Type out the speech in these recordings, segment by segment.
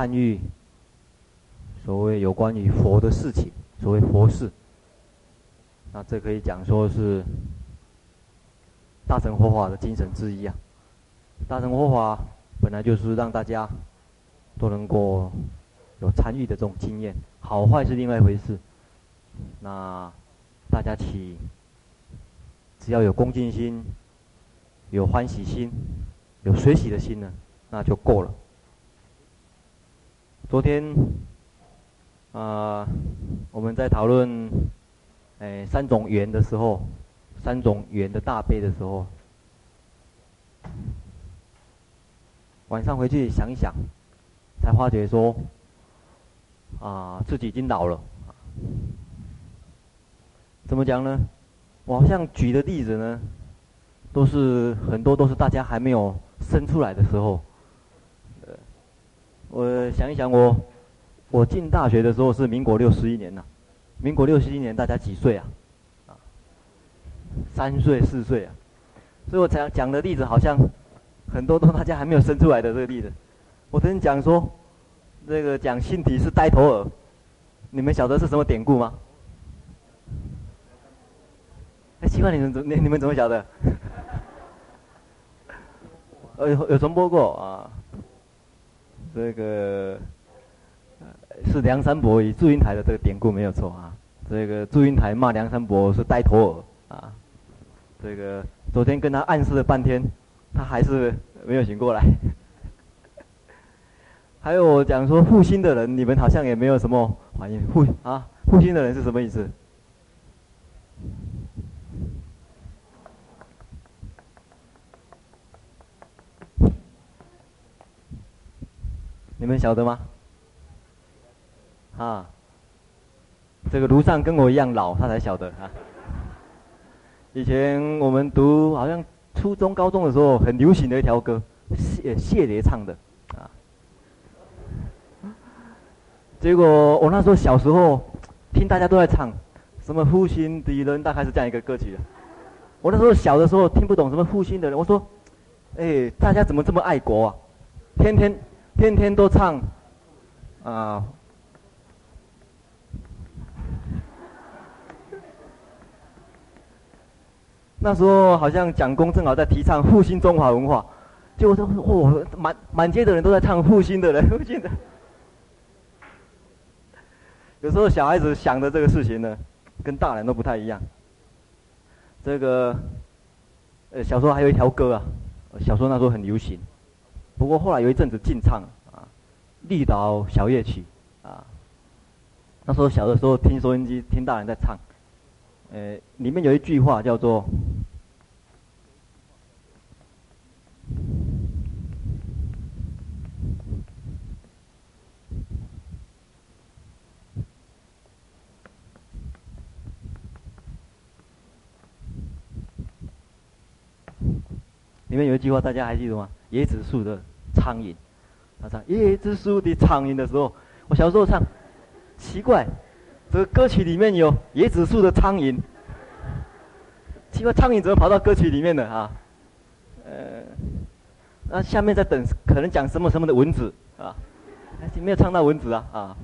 参与所谓有关于佛的事情，所谓佛事。那这可以讲说是大乘佛法的精神之一啊。大乘佛法本来就是让大家都能够有参与的这种经验，好坏是另外一回事。那大家起只要有恭敬心，有欢喜心，有随喜的心呢，那就够了。昨天啊、我们在讨论哎三种圆的时候，三种圆的大悲的时候，晚上回去想一想，才发觉说啊、自己已经老了。怎么讲呢？我好像举的例子呢，都是很多都是大家还没有生出来的时候。我想一想我，我进大学的时候是民国六十一年呐，民国六十一年大家几岁啊？啊，三岁四岁啊，所以我讲讲的例子好像很多都大家还没有生出来的这个例子。我曾经讲说，这个讲性体是呆头鹅，你们晓得是什么典故吗？哎，奇怪，你们怎你你们怎么晓得？呃，有有重播过啊。这个是梁山伯与祝英台的这个典故没有错啊。这个祝英台骂梁山伯是呆头鹅啊。这个昨天跟他暗示了半天，他还是没有醒过来。还有我讲说负心的人，你们好像也没有什么反应。负啊，负心的人是什么意思？你们晓得吗？啊，这个卢尚跟我一样老，他才晓得啊。以前我们读好像初中、高中的时候，很流行的一条歌，谢谢蝶唱的啊。结果我那时候小时候听大家都在唱，什么负心的人，大概是这样一个歌曲的。我那时候小的时候听不懂什么负心的人，我说，哎，大家怎么这么爱国啊？天天。天天都唱，啊、呃！那时候好像蒋公正好在提倡复兴中华文化，结果说哦，满满街的人都在唱复兴的人，复兴的。有时候小孩子想的这个事情呢，跟大人都不太一样。这个，呃，小时候还有一条歌啊，小时候那时候很流行。不过后来有一阵子禁唱啊，《绿岛小夜曲》啊，那时候小的时候听收音机，听大人在唱，呃，里面有一句话叫做，里面有一句话大家还记得吗？椰子树的。苍蝇，他唱椰子树的苍蝇的时候，我小时候唱，奇怪，这个歌曲里面有椰子树的苍蝇，奇怪，苍蝇怎么跑到歌曲里面的啊？呃，那下面在等，可能讲什么什么的蚊子啊，还是没有唱到蚊子啊啊，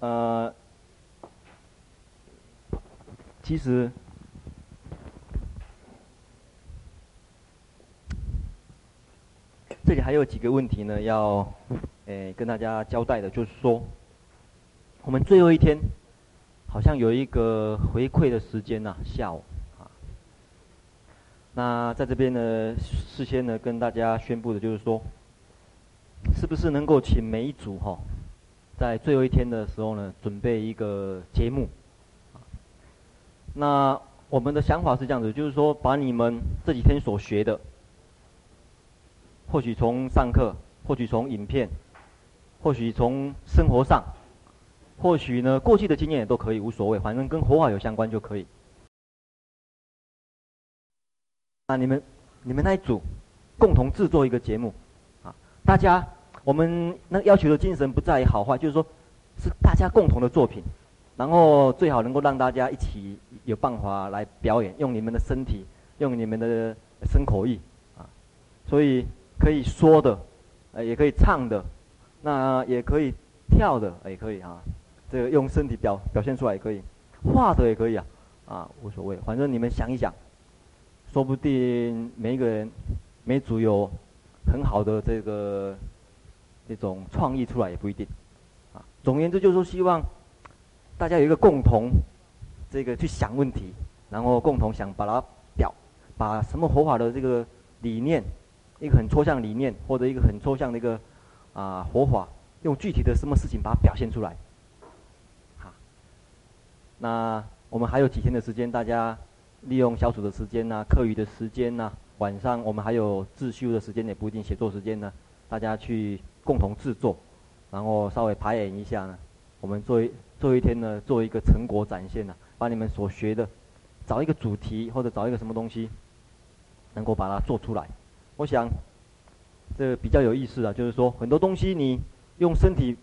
呃，其实。这里还有几个问题呢，要诶跟大家交代的，就是说，我们最后一天好像有一个回馈的时间呐、下午啊。那在这边呢，事先呢跟大家宣布的就是说，是不是能够请每一组哈，在最后一天的时候呢，准备一个节目。那我们的想法是这样子，就是说，把你们这几天所学的。或许从上课，或许从影片，或许从生活上，或许呢过去的经验也都可以，无所谓，反正跟佛法有相关就可以。那你们你们那一组共同制作一个节目，啊，大家我们那要求的精神不在于好坏，就是说是大家共同的作品，然后最好能够让大家一起有办法来表演，用你们的身体，用你们的身口意。啊所以可以说的，呃，也可以唱的，那也可以跳的，也可以啊。这个用身体表表现出来也可以，画的也可以啊，啊，无所谓，反正你们想一想，说不定每一个人，每组有很好的这个这种创意出来也不一定，啊，总而言之就是说希望大家有一个共同这个去想问题，然后共同想把它表，把什么活法的这个理念，一个很抽象理念或者一个很抽象的一个啊活法，用具体的什么事情把它表现出来。好那我们还有几天的时间，大家利用小组的时间呐、课余的时间呐、晚上我们还有自修的时间，也不一定写作时间呢。大家去共同制作，然后稍微排演一下呢。我们做一做一天呢，做一个成果展现呢，把你们所学的，找一个主题或者找一个什么东西，能够把它做出来。我想这个比较有意思啊，就是说很多东西你用身体，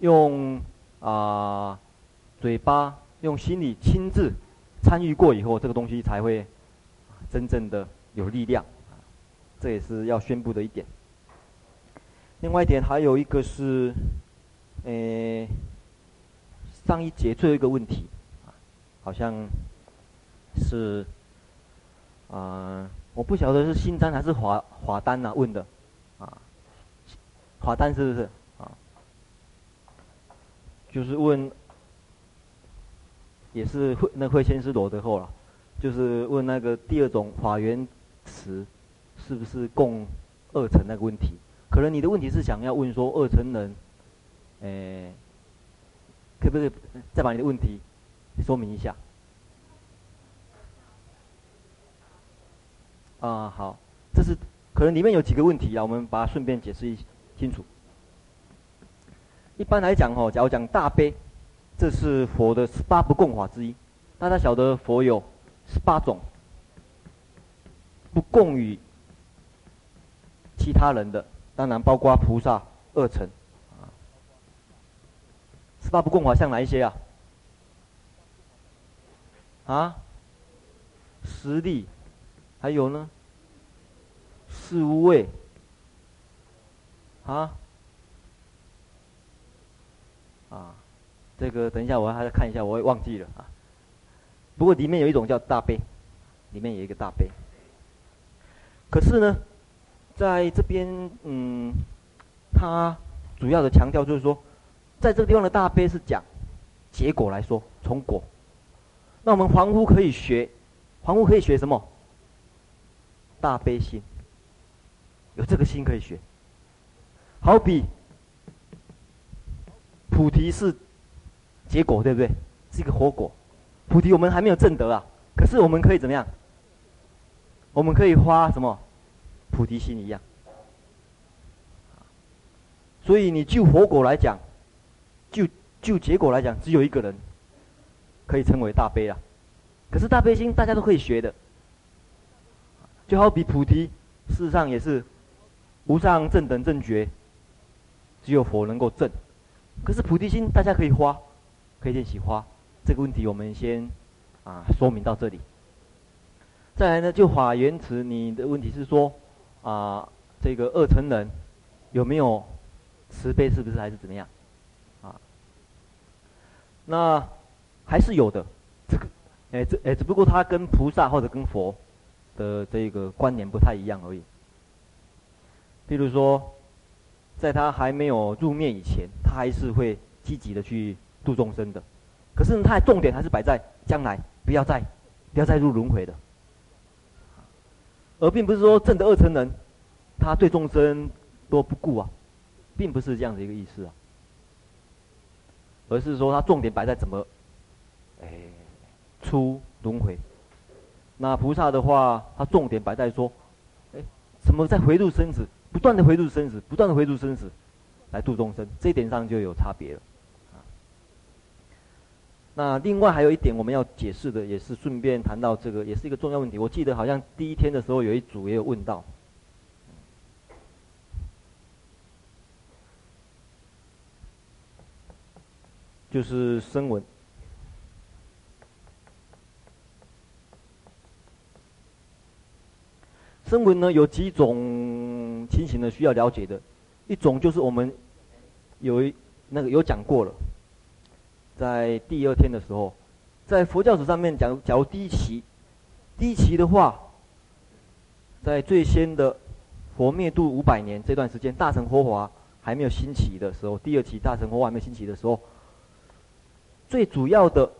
用啊。嘴巴用心里亲自参与过以后，这个东西才会真正的有力量。这也是要宣布的一点。另外一点还有一个是，诶，上一节最后一个问题，好像是啊，我不晓得是新詹还是华华丹呐问的，啊，华丹是不是啊？就是问。也是会那会先是罗德后了，就是问那个第二种法源词是不是共二层那个问题？可能你的问题是想要问说二层人，诶，可不可以再把你的问题说明一下？啊，好，这是可能里面有几个问题啊，我们把它顺便解释一清楚。一般来讲哦，假如讲大悲。这是佛的十八不共法之一，大家晓得佛有十八种不共于其他人的，当然包括菩萨二乘。十八不共法像哪一些啊？啊？十力，还有呢？四无畏，啊？啊？这个等一下，我还要看一下，我也忘记了啊。不过里面有一种叫大悲，里面有一个大悲。可是呢，在这边，嗯，它主要的强调就是说，在这个地方的大悲是讲结果来说，从果。那我们凡夫可以学，凡夫可以学什么？大悲心，有这个心可以学。好比菩提是。结果对不对？是一个活果，菩提我们还没有证得啊。可是我们可以怎么样？我们可以发什么？菩提心一样。所以你就活果来讲，就就结果来讲，只有一个人可以称为大悲啊。可是大悲心大家都可以学的，就好比菩提，事实上也是无上正等正觉，只有佛能够证。可是菩提心大家可以花。可以练习花，这个问题我们先啊说明到这里。再来呢，就法缘词，你的问题是说啊，这个二乘人有没有慈悲，是不是还是怎么样？啊，那还是有的。这个，哎，这哎，只不过他跟菩萨或者跟佛的这个观念不太一样而已。比如说，在他还没有入灭以前，他还是会积极的去。度众生的，可是他的重点还是摆在将来，不要再，不要再入轮回的，而并不是说正的二乘人，他对众生多不顾啊，并不是这样的一个意思啊，而是说他重点摆在怎么，哎，出轮回。那菩萨的话，他重点摆在说，哎，怎么在回入生死，不断的回入生死，不断的回入生死，来度众生，这一点上就有差别了。啊那另外还有一点我们要解释的，也是顺便谈到这个，也是一个重要问题。我记得好像第一天的时候有一组也有问到，就是声闻。声闻呢有几种情形呢需要了解的，一种就是我们有一那个有讲过了，在第二天的时候，在佛教史上面讲，假如第一期，第一期的话，在最先的佛灭度五百年这段时间，大乘佛法还没有兴起的时候，第二期大乘佛法还没兴起的时候，最主要的、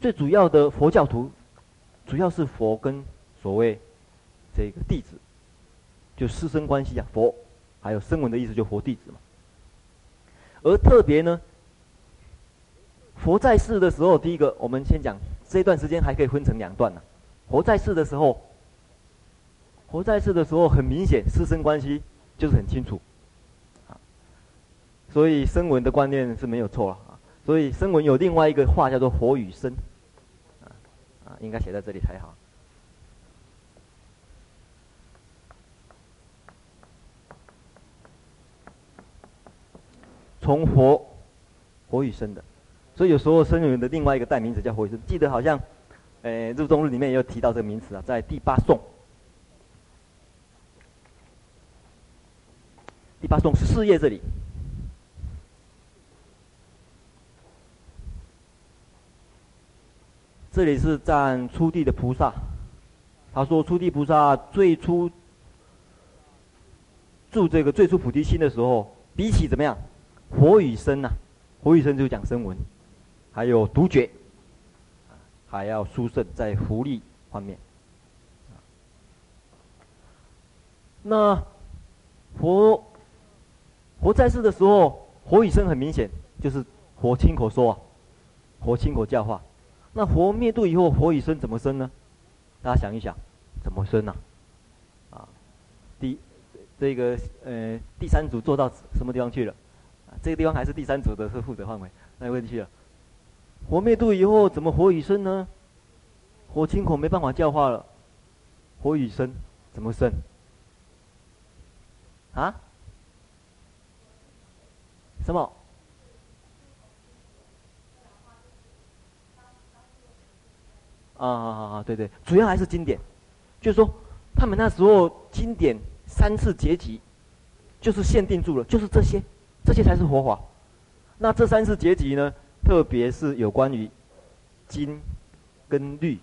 最主要的佛教徒，主要是佛跟所谓这个弟子，就师生关系啊，佛还有声闻的意思，就佛弟子嘛。而特别呢，佛在世的时候，第一个我们先讲这段时间还可以分成两段呢、佛在世的时候。佛在世的时候，很明显师生关系就是很清楚，啊，所以声闻的观念是没有错了啊。所以声闻有另外一个话叫做佛与声，啊啊，应该写在这里才好。从活，活与生的，所以有时候声闻的另外一个代名词叫活与生。记得好像，呃，入中日里面也有提到这个名词啊，在第八颂。第八颂十四页这里，这里是赞初地的菩萨。他说，初地菩萨最初住这个最初菩提心的时候，比起怎么样，佛与声呐，佛与声就讲声闻，还有独觉，还要殊胜在福利方面。那佛。佛在世的时候，佛与声很明显，就是佛亲口说，啊，佛亲口教化。那佛灭度以后，佛与声怎么生呢？大家想一想，怎么生呢？啊？啊，第这个呃第三组做到什么地方去了？这个地方还是第三组的是负责范围，那问题去了。佛灭度以后，怎么火与生呢？佛亲口没办法教化了，火与生怎么生？啊？什么？啊啊啊啊！对对，主要还是经典，就是说，他们那时候经典三次结集，就是限定住了，就是这些，这些才是佛法。那这三次结集呢，特别是有关于金跟绿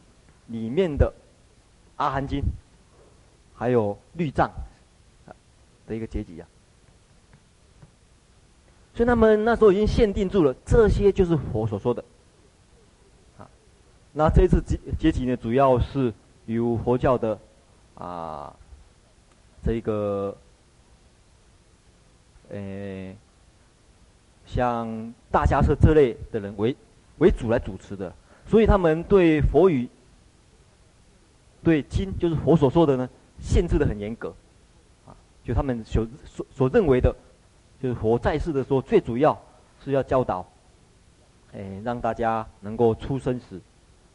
里面的阿含经，还有律藏的一个结集呀。所以他们那时候已经限定住了，这些就是佛所说的。啊，那这次结结集呢，主要是由佛教的啊这个，呃，像大迦叶这类的人为为主来主持的，所以他们对佛语、对经，就是佛所说的呢，限制的很严格，啊，就他们所所所认为的。就是佛在世的时候，最主要是要教导，哎，让大家能够出生时、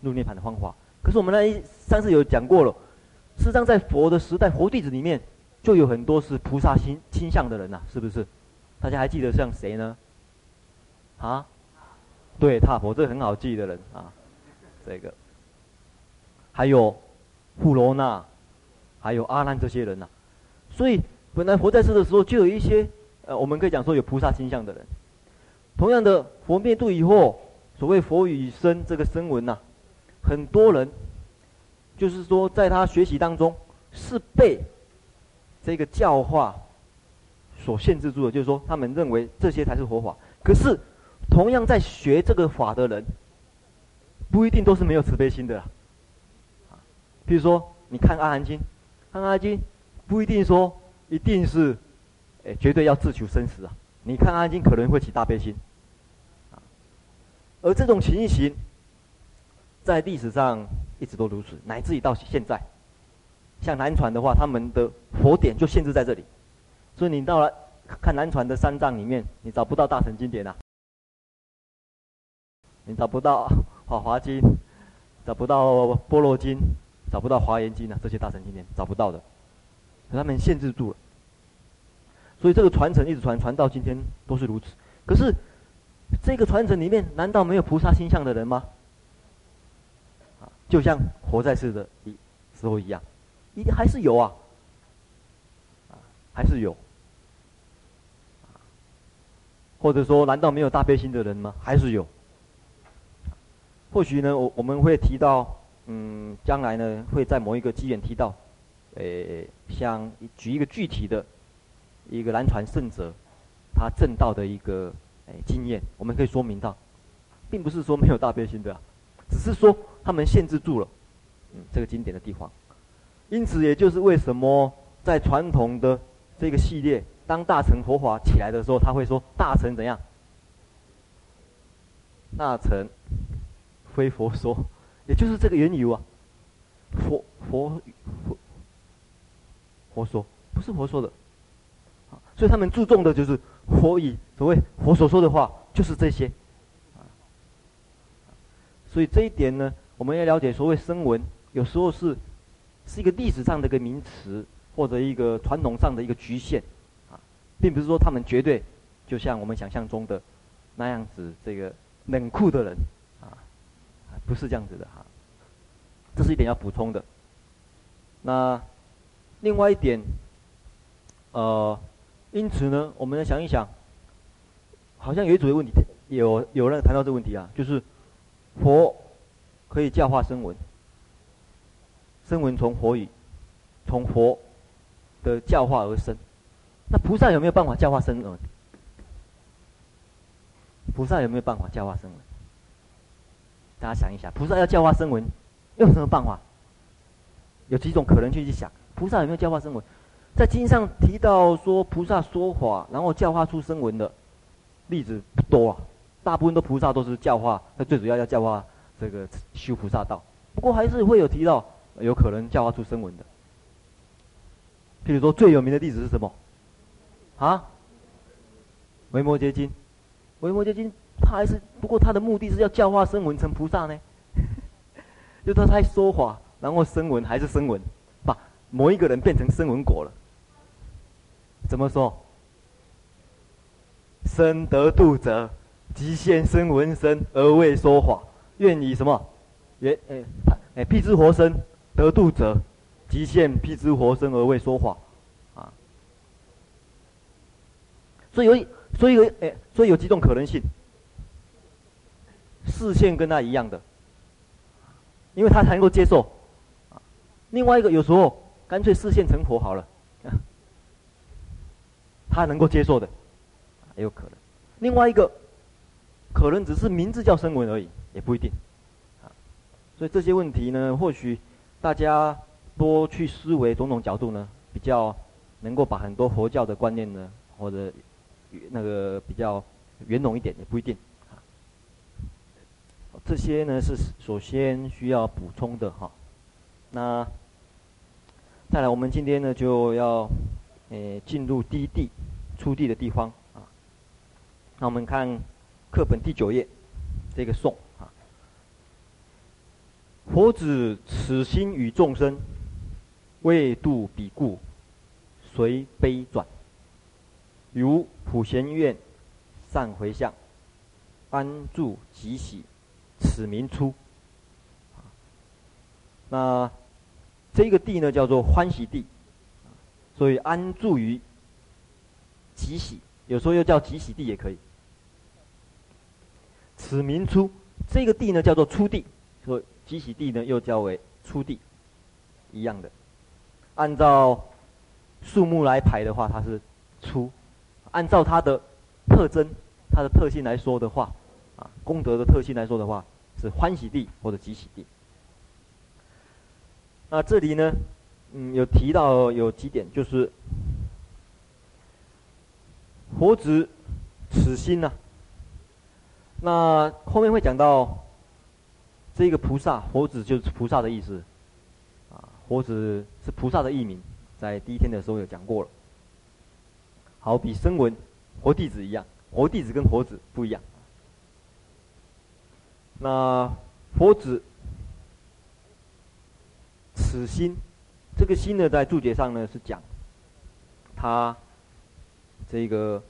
入涅槃的方法。可是我们呢，上次有讲过了，事实上在佛的时代，佛弟子里面就有很多是菩萨心倾向的人呐、是不是？大家还记得像谁呢？啊？对，他佛这很好记的人啊，这个，还有富罗那，还有阿难这些人呐、所以本来佛在世的时候，就有一些。呃，我们可以讲说有菩萨倾向的人，同样的佛灭度以后，所谓佛与生这个声闻呐，很多人就是说在他学习当中是被这个教化所限制住的，就是说他们认为这些才是佛法。可是同样在学这个法的人，不一定都是没有慈悲心的。啊，比如说你看阿含经，看阿含经不一定说一定是。哎，绝对要自求生死啊！你看《阿含经》可能会起大悲心，啊，而这种情形，在历史上一直都如此，乃至于到现在，像南传的话，他们的佛典就限制在这里，所以你到了看南传的三藏里面，你找不到大乘经典啊，你找不到《法华经》，找不到《般若经》，找不到《华严经》啊，这些大乘经典找不到的，他们限制住了。所以这个传承一直传，传到今天都是如此。可是，这个传承里面难道没有菩萨心相的人吗？就像活在世的时候一样，一定还是有啊，还是有。或者说，难道没有大悲心的人吗？还是有。或许呢，我我们会提到，嗯，将来呢会在某一个机缘提到，诶、像举一个具体的，一个南传圣者，他证道的一个诶、欸、经验，我们可以说明到，并不是说没有大悲心的、啊，只是说他们限制住了，嗯，这个经典的地方。因此，也就是为什么在传统的这个系列，当大乘佛法起来的时候，他会说大乘怎样？大乘非佛说，也就是这个缘由啊。佛佛佛佛说不是佛说的，所以他们注重的就是佛以所谓佛所说的话就是这些。所以这一点呢，我们要了解所谓声闻，有时候是。是一个历史上的一个名词，或者一个传统上的一个局限，啊，并不是说他们绝对就像我们想象中的那样子，这个冷酷的人，不是这样子的哈。这是一点要补充的。那另外一点，呃，因此呢，我们来想一想，好像有一组的问题，有有人谈到这个问题啊，就是佛可以教化声闻。声闻从佛语，从佛的教化而生。那菩萨有没有办法教化声闻？菩萨有没有办法教化声闻？大家想一想，菩萨要教化声闻，用什么办法？有几种可能去去想。菩萨有没有教化声闻？在经上提到说，菩萨说法，然后教化出声闻的例子不多啊。大部分的菩萨都是教化，那最主要要教化这个修菩萨道。不过还是会有提到。有可能教化出声闻的，譬如说最有名的例子是什么？啊？维摩诘经，维摩诘经，他还是不过他的目的是要教化声闻成菩萨呢，就他在说法，然后声闻还是声闻，把某一个人变成声闻果了。怎么说？生得度者，即现声闻身而为说法，愿以什么？愿诶，诶，辟支活身。得度者，即现辟支活身而为说法，啊，所以有，所以有，哎，所以有几种可能性，视线跟他一样的，因为他才能够接受，另外一个有时候干脆视线成佛好了，他能够接受的，也有可能，另外一个可能只是名字叫声闻而已，也不一定，所以这些问题呢，或许。大家多去思维种种角度呢，比较能够把很多佛教的观念呢，或者那个比较圆融一点，也不一定。这些呢是首先需要补充的哈。那再来，我们今天呢就要诶进入低地初地的地方啊。那我们看课本第九页这个颂啊。佛子此心与众生，为度彼故，随悲转。如普贤愿善回向，安住己喜，此名初。那这个地呢，叫做欢喜地，所以安住于吉喜，有时候又叫吉喜地也可以。此名初，这个地呢叫做初地，所以。己喜地呢，又叫为初地，一样的。按照数目来排的话，它是初；按照它的特征、它的特性来说的话，啊，功德的特性来说的话，是欢喜地或者极喜地。那这里呢，嗯，有提到有几点，就是佛子此心呢、那后面会讲到。这个菩萨，佛子就是菩萨的意思，啊，佛子是菩萨的译名，在第一天的时候有讲过了。好比声闻佛弟子一样，佛弟子跟佛子不一样。那佛子此心，这个心呢，在注解上呢是讲，他这个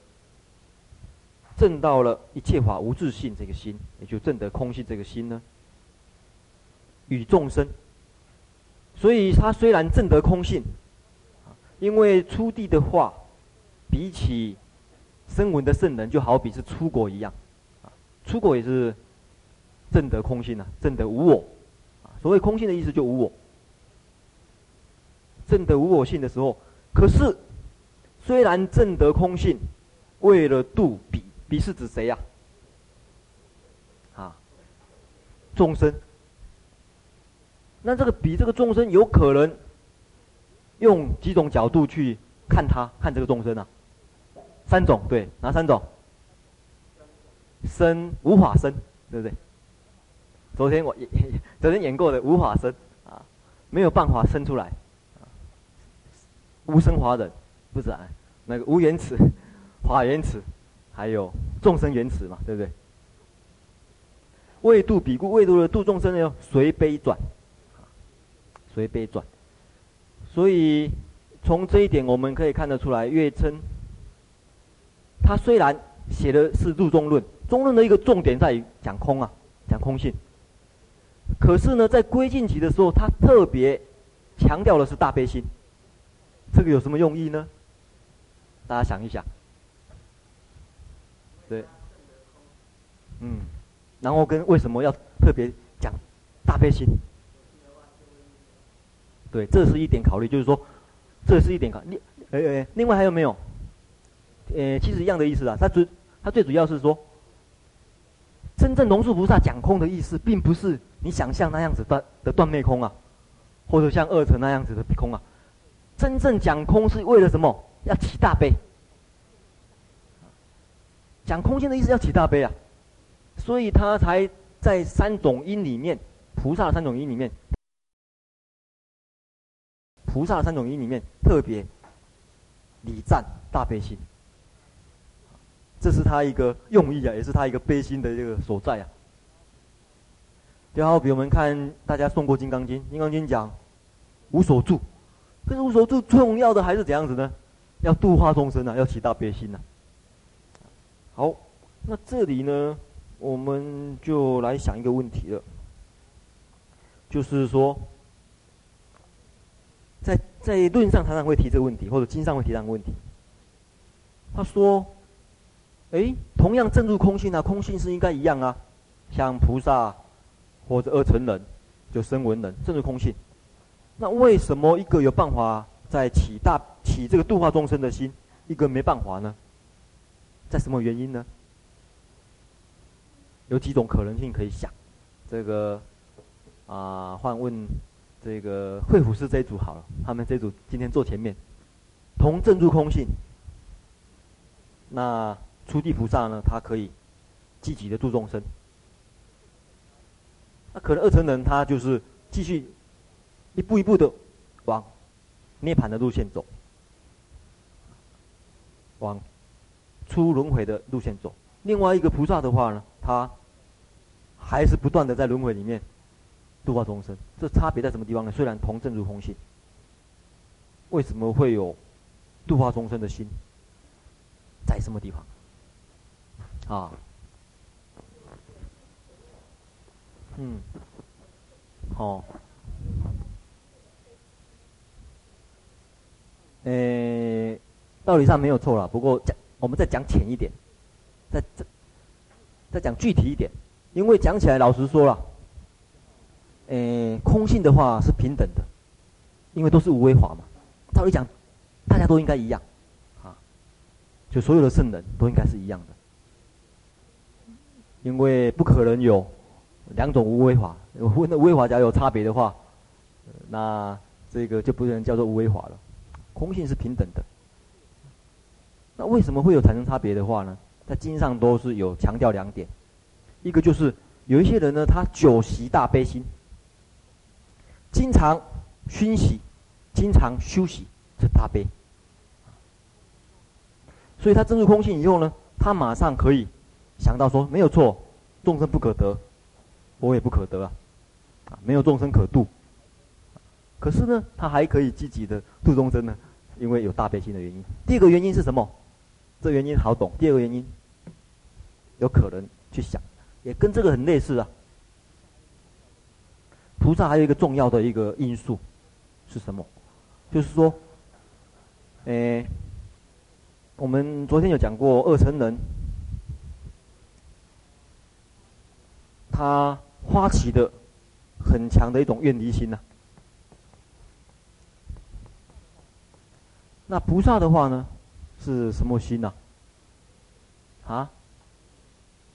证到了一切法无自性这个心，也就证得空性这个心呢。与众生，所以他虽然证得空性，因为初地的话，比起声闻的圣人，就好比是出果一样，啊，初果也是证得空性啊，证得无我，所谓空性的意思就无我，证得无我性的时候，可是虽然证得空性，为了度彼，彼是指谁呀？啊，众生。那这个彼这个众生有可能用几种角度去看他，看这个众生啊？三种，对，哪三种？生无法生，对不对？昨天我演，昨天演过的无法生啊，没有办法生出来啊。无生法忍，不是啊？那个无缘此，法缘此，还有众生缘此嘛，对不对？为度彼故，为度了度众生呢，随悲转。随悲转，所以从这一点我们可以看得出来，月称他虽然写的是入中论，中论的一个重点在于讲空啊，讲空性。可是呢，在归尽期的时候，他特别强调的是大悲心，这个有什么用意呢？大家想一想。对，嗯，然后跟为什么要特别讲大悲心？对，这是一点考虑，就是说，这是一点考。另，哎哎，另外还有没有？呃，其实一样的意思啊。他最，他最主要是说，真正龙树菩萨讲空的意思，并不是你想象那样子断的断灭空啊，或者像二乘那样子的空啊。真正讲空是为了什么？要起大悲。讲空性的意思要起大悲啊，所以他才在三种因里面，菩萨的三种因里面。菩萨的三种因里面，特别礼赞大悲心，这是他一个用意啊，也是他一个悲心的这个所在啊。就好比我们看大家诵过《金刚经》，《金刚经》讲无所住，可是无所住重要的还是怎样子呢？要度化众生啊，要起大悲心呐、啊。好，那这里呢，我们就来想一个问题了，就是说。在在论上常常会提这个问题，或者经上会提这个问题。他说：“哎，同样证入空性啊，空性是应该一样啊，像菩萨或者二乘人，就声闻人正入空性。那为什么一个有办法在起大起这个度化众生的心，一个没办法呢？在什么原因呢？有几种可能性可以想。这个啊，换问。”这个慧辅寺这一组好了，他们这组今天坐前面，同正入空性。那初地菩萨呢？他可以积极的度众生。那可能二乘人他就是继续一步一步的往涅槃的路线走，往出轮回的路线走。另外一个菩萨的话呢，他还是不断的在轮回里面。度化众生，这差别在什么地方呢？虽然同证如同性，为什么会有度化众生的心？在什么地方？啊，嗯，好，诶，道理上没有错了，不过讲我们再讲浅一点，再再再讲具体一点，因为讲起来老实说了。诶，空性的话是平等的，因为都是无为法嘛。道理讲，大家都应该一样，啊，就所有的圣人都应该是一样的，因为不可能有两种无为法。如果那无为法假如有差别的话，那这个就不能叫做无为法了。空性是平等的。那为什么会有产生差别的话呢？在经上都是有强调两点，一个就是有一些人呢，他久习大悲心。经常熏习，经常修习这大悲，所以他证入空性以后呢，他马上可以想到说，没有错，众生不可得，我也不可得啊，啊，没有众生可度。可是呢，他还可以积极的度众生呢，因为有大悲心的原因。第二个原因是什么？这原因好懂。第二个原因，有可能去想，也跟这个很类似啊。菩萨还有一个重要的一个因素，是什么？就是说，诶，我们昨天有讲过二乘人，他发起的很强的一种愿离心呐、那菩萨的话呢，是什么心呐、啊？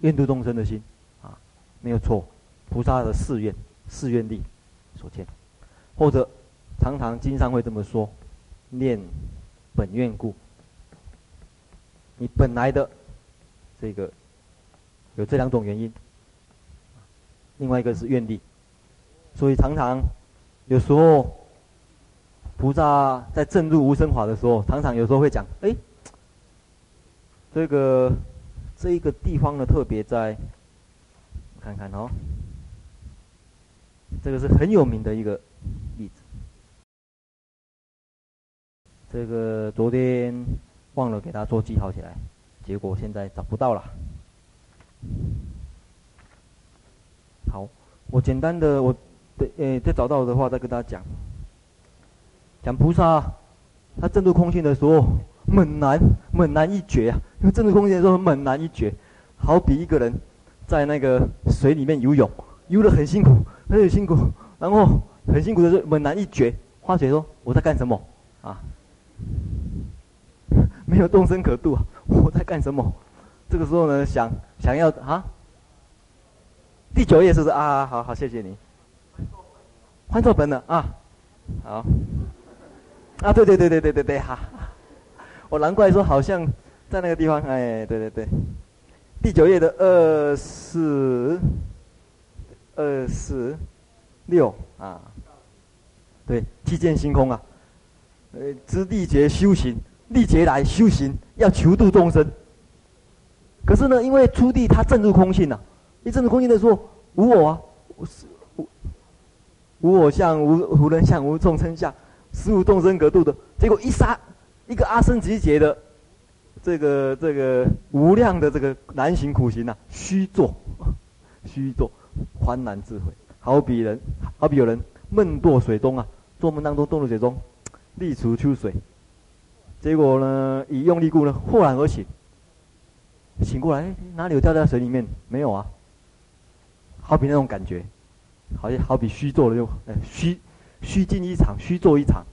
愿度众生的心，啊，没有错，菩萨的誓愿、誓愿力所见，或者常常经上会这么说，念本愿故。你本来的这个有这两种原因，另外一个是愿力，所以常常有时候。菩萨在证入无生法的时候，常常有时候会讲：“哎，这个这一个地方呢，特别在，看看哦，这个是很有名的一个例子。这个昨天忘了给他做记号起来，结果现在找不到了。好，我简单的，我对，诶，再找到的话再跟大家讲。”讲菩萨，他证入空性的时候，猛男猛男一绝啊！因为证入空性的时候猛男一绝，好比一个人在那个水里面游泳，游得很辛苦，很辛苦，然后很辛苦的时候猛男一绝，化觉说我在干什么啊？没有动身可度啊！我在干什么？这个时候呢，想想要啊，第九页是不是啊？好好，谢谢你，换错本了啊，好。啊，对对对对对对对，哈！我难怪说好像在那个地方，哎，对对对，第九页的二四二四六啊，对，七见星空啊，呃，知历劫修行，历劫来修行要求度众生。可是呢，因为初地他证入空性呐、啊，一阵子空性的时候，无我啊，无无无我相，无无人相，无众生相。十无众生格度的，结果一杀一个阿僧只劫的，这个这个无量的这个难行苦行呐、啊，虚作，虚作，欢然自悔。好比人，好比有人梦堕水中啊，做梦当中堕入水中，力处秋水，结果呢，以用力故呢，豁然而醒，醒过来，哪里有掉在水里面？没有啊。好比那种感觉，好像好比虚作了就，哎，虚。虚惊一场，虚作一场，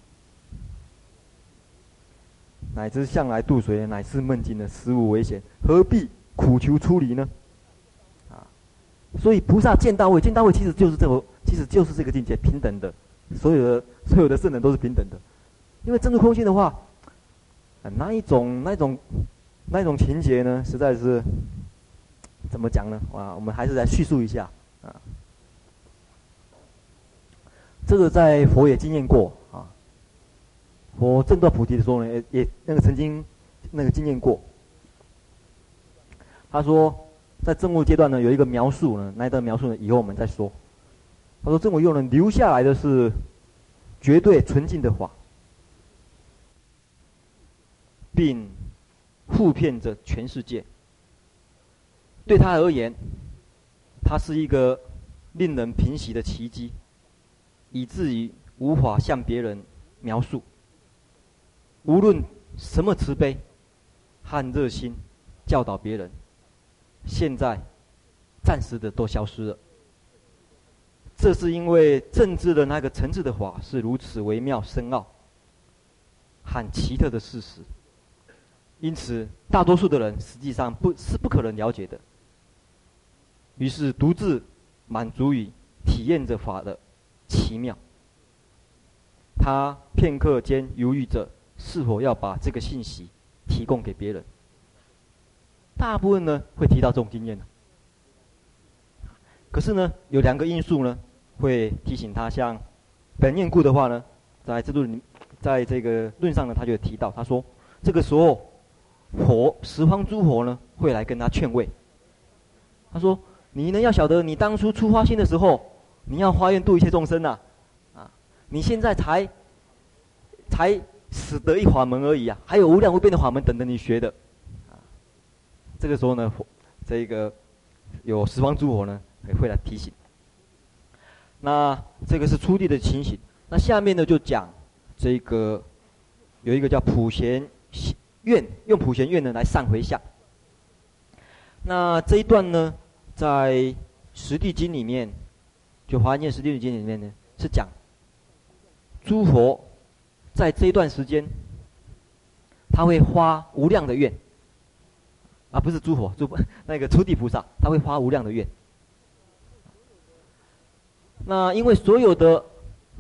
乃至向来渡水乃是梦境的，实无危险，何必苦求出离呢？啊，所以菩萨见大位，见大位其实就是这个，其实就是这个境界，平等的，所有的所有的圣人都是平等的，因为证入空性的话，那一种那一种那一种情节呢，实在是怎么讲呢？啊，我们还是来叙述一下啊。这个在佛也经验过啊，佛证到菩提的时候呢，也也那个曾经那个经验过。他说，在证悟阶段呢，有一个描述呢，那一段描述呢，以后我们再说。他说，证悟用呢，留下来的是绝对纯净的法，并护遍着全世界。对他而言，他是一个令人平息的奇迹。以至于无法向别人描述。无论什么慈悲和热心教导别人，现在暂时的都消失了。这是因为政治的那个层次的法是如此微妙深奥和奇特的事实，因此大多数的人实际上不是不可能了解的。于是独自满足于体验着法的。奇妙。他片刻间犹豫着，是否要把这个信息提供给别人。大部分呢会提到这种经验。可是呢，有两个因素呢会提醒他。像本念故的话呢，在这论，在这个论上呢，他就提到，他说这个时候，佛十方诸佛呢会来跟他劝慰。他说：“你呢要晓得，你当初初发心的时候。”你要发愿度一切众生呐，啊！你现在才才始得一法门而已啊，还有无量无边的法门等着你学的，啊！这个时候呢，这个有十方诸佛呢也会来提醒。那这个是初地的情形，那下面呢就讲这个有一个叫普贤愿，用普贤愿呢来上回向。那这一段呢，在《十地经》里面，就《华严》《十地经》里面呢是讲诸佛在这一段时间，他会发无量的愿，啊，不是诸佛，诸佛那个初地菩萨，他会发无量的愿。那因为所有的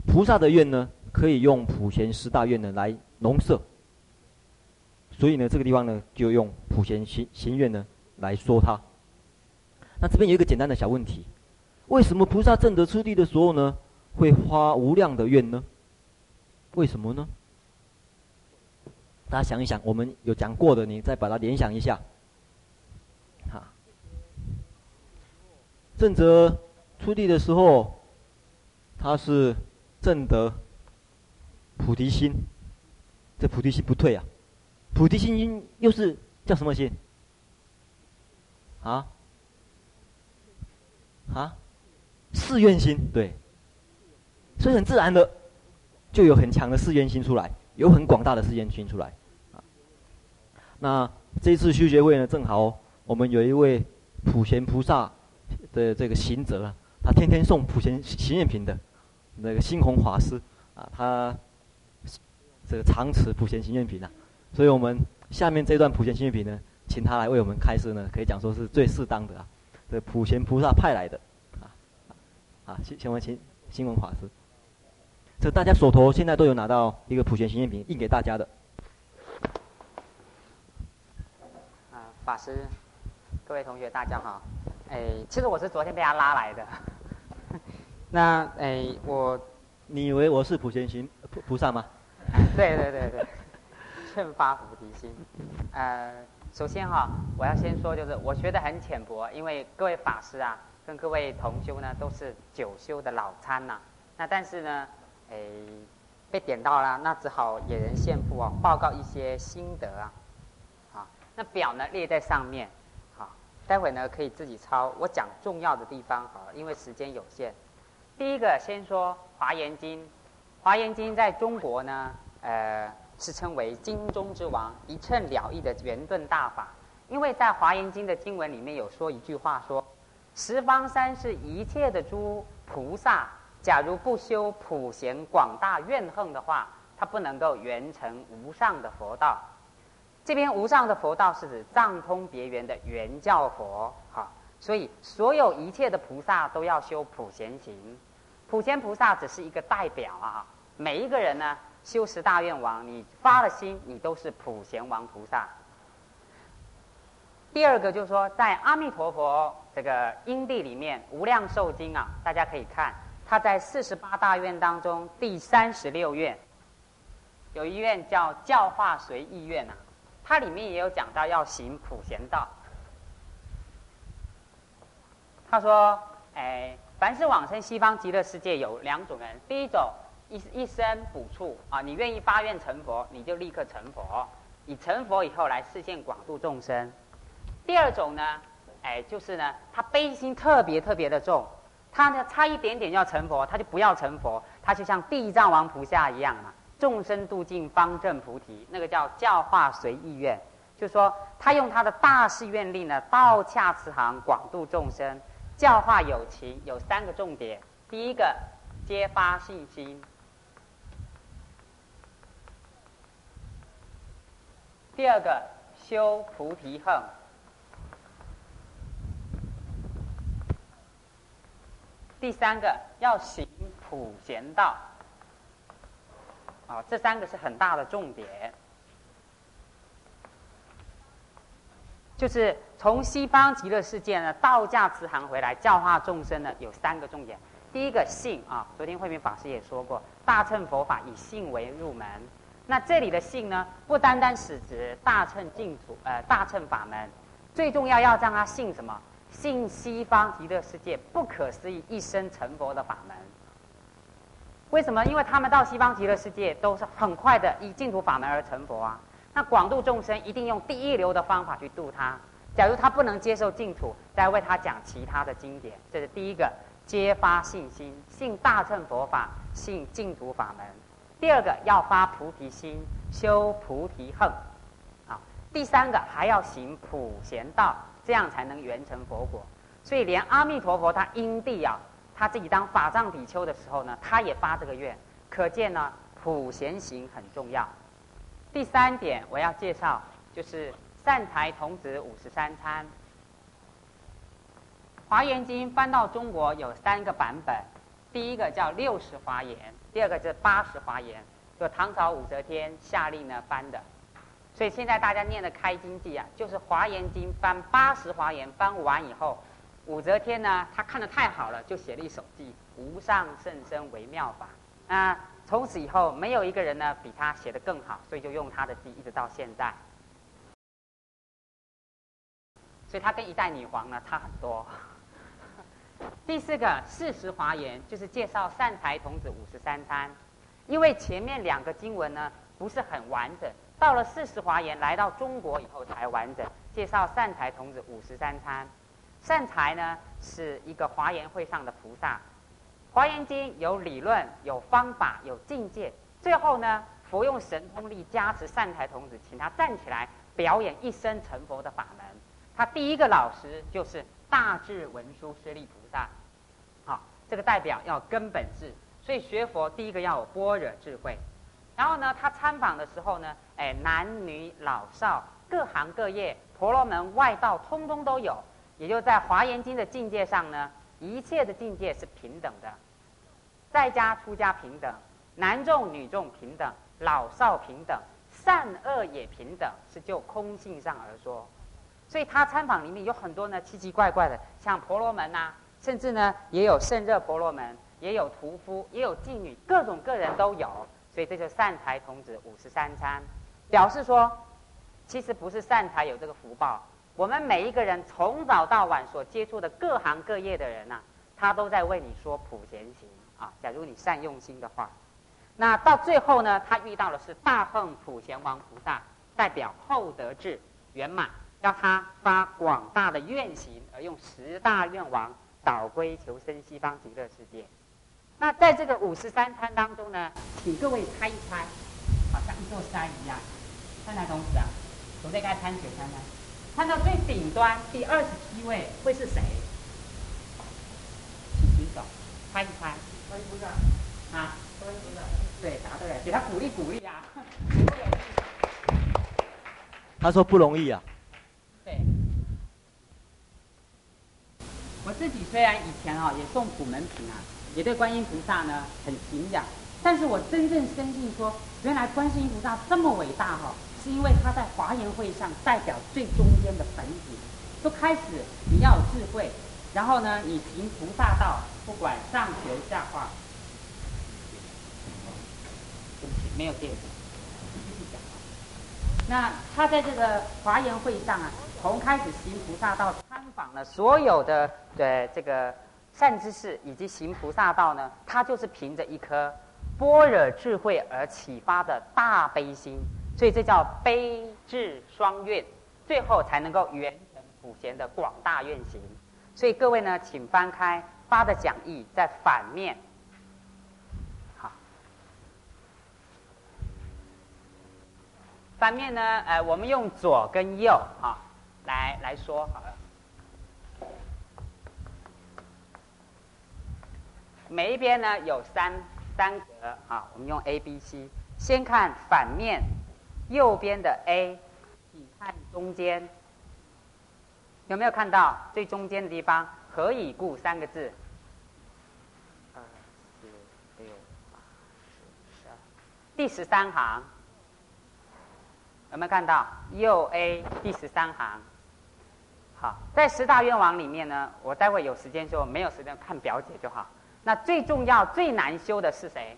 菩萨的愿呢，可以用普贤十大愿呢来笼摄，所以呢，这个地方呢就用普贤行行愿呢来说它。那这边有一个简单的小问题：为什么菩萨正得初地的时候呢，会发无量的愿呢？为什么呢？大家想一想，我们有讲过的，你再把它联想一下。哈，正得初地的时候，他是正得菩提心，这菩提心不退啊，菩提心又是叫什么心？啊？啊？誓愿心，对。所以很自然的，就有很强的誓愿心出来，有很广大的誓愿心出来。啊，那这一次修学会呢，正好我们有一位普贤菩萨的这个行者啊，他天天送普贤行愿品的。那个星红法师啊，他这个常持普贤行愿品啊，所以我们下面这段普贤行愿品呢，请他来为我们开示呢，可以讲说是最适当的啊，这普贤菩萨派来的啊啊，请请问请新闻法师，这大家手头现在都有拿到一个普贤行愿品印给大家的。啊，法师，各位同学大家好，哎，其实我是昨天被他拉来的。那哎，我，你以为我是普贤行菩菩萨吗？对对对对，劝发菩提心。呃，首先哈，我要先说，就是我学得很浅薄，因为各位法师啊，跟各位同修呢，都是久修的老参呐。那但是呢，哎，被点到了，那只好野人献赋啊，报告一些心得啊。好，那表呢列在上面，好，待会呢可以自己抄。我讲重要的地方好了，因为时间有限。第一个先说《华严经》，《华严经》在中国呢，呃，是称为经中之王，一乘了义的圆顿大法。因为在《华严经》的经文里面有说一句话说：“十方三世一切的诸菩萨，假如不修普贤广大愿行的话，他不能够圆成无上的佛道。”这边无上的佛道是指藏通别圆的圆教佛。好，所以所有一切的菩萨都要修普贤行。普贤菩萨只是一个代表啊，每一个人呢，修十大愿王，你发了心，你都是普贤王菩萨。第二个就是说，在阿弥陀佛这个因地里面，《无量寿经》啊，大家可以看，他在四十八大愿当中第三十六愿，有一愿叫教化随意愿啊，它里面也有讲到要行普贤道。他说，哎。凡是往生西方极乐世界有两种人，第一种一一生补处啊，你愿意发愿成佛，你就立刻成佛，你成佛以后来示现广度众生。第二种呢，哎，就是呢，他悲心特别特别的重，他呢差一点点要成佛，他就不要成佛，他就像地藏王菩萨一样嘛，众生度尽方证菩提，那个叫教化随意愿，就说他用他的大誓愿力呢，道洽慈航，广度众生。教化有情有三个重点：第一个，揭发信心；第二个，修菩提行；第三个，要行普贤道。啊，这三个是很大的重点。就是从西方极乐世界呢，道驾慈航回来教化众生呢，有三个重点。第一个信啊，昨天慧明法师也说过，大乘佛法以信为入门。那这里的信呢，不单单是指大乘净土，呃，大乘法门，最重要要让他信什么？信西方极乐世界不可思议一生成佛的法门。为什么？因为他们到西方极乐世界都是很快的以净土法门而成佛啊。那广度众生，一定用第一流的方法去度他。假如他不能接受净土，再为他讲其他的经典，这是第一个，皆发信心，信大乘佛法，信净土法门；第二个要发菩提心，修菩提行；啊，第三个还要行普贤道，这样才能圆成佛果。所以，连阿弥陀佛他因地啊，他自己当法藏比丘的时候呢，他也发这个愿，可见呢，普贤行很重要。第三点我要介绍就是善财童子五十三参。华严经翻到中国有三个版本，第一个叫六十华严，第二个是八十华严，就唐朝武则天下令呢翻的。所以现在大家念的开经记啊，就是华严经翻八十华严翻完以后。武则天呢，她看得太好了，就写了一首记：“无上甚深微妙法。”那从此以后，没有一个人呢比他写得更好，所以就用他的记一直到现在。所以他跟一代女皇呢差很多。第四个四十华严就是介绍善财童子五十三参，因为前面两个经文呢不是很完整，到了四十华严来到中国以后才完整介绍善财童子五十三参。善财呢是一个华严会上的菩萨，华严经有理论、有方法、有境界，最后呢，佛用神通力加持善财童子，请他站起来表演一生成佛的法门。他第一个老师就是大智文殊师利萨，好，这个代表要根本智，所以学佛第一个要有般若智慧。然后呢，他参访的时候呢，哎，男女老少各行各业，婆罗门外道通通都有。也就在《华严经》的境界上呢，一切的境界是平等的，在家出家平等，男众女众平等，老少平等，善恶也平等，是就空性上而说。所以他参访里面有很多呢奇奇怪怪的，像婆罗门呐、啊，甚至呢也有圣热婆罗门，也有屠夫，也有妓女，各种各人都有。所以这就善财童子五十三参，表示说，其实不是善财有这个福报。我们每一个人从早到晚所接触的各行各业的人呐、他都在为你说普贤行啊。假如你善用心的话，那到最后呢，他遇到的是大横普贤王菩萨，代表厚德智圆满，要他发广大的愿行，而用十大愿王导归求生西方极乐世界。那在这个五十三参当中呢，请各位猜一猜，好像一座山一样，善财童子啊，从这该参学参呢？看到最顶端第二十七位会是谁？请举手，猜一猜。欢迎鼓掌。啊，欢迎鼓掌。对，答对了，给他鼓励鼓励啊。他说不容易啊。对。我自己虽然以前啊也送普门品啊，也对观音菩萨呢很敬仰，但是我真正深信说，原来观世音菩萨这么伟大哈。是因为他在华严会上代表最中间的本体，都开始你要有智慧，然后呢，你行菩萨道，不管上学下化。对不起，没有电，继续讲。那他在这个华严会上啊，从开始行菩萨道，参访了所有的的这个善知识，以及行菩萨道呢，他就是凭着一颗般若智慧而启发的大悲心。所以这叫悲智双愿，最后才能够圆成普贤的广大愿行。所以各位呢，请翻开发的讲义，在反面。好，反面呢，呃，我们用左跟右啊来来说好了。每一边呢有三三格啊，我们用 A、B、C，先看反面。右边的 A，你看中间，有没有看到最中间的地方？何以故三个字。二、四、六、八、十、十二，第十三行，有没有看到？右 A 第十三行。好，在十大愿王里面呢，我待会有时间说，没有时间看表姐就好。那最重要、最难修的是谁？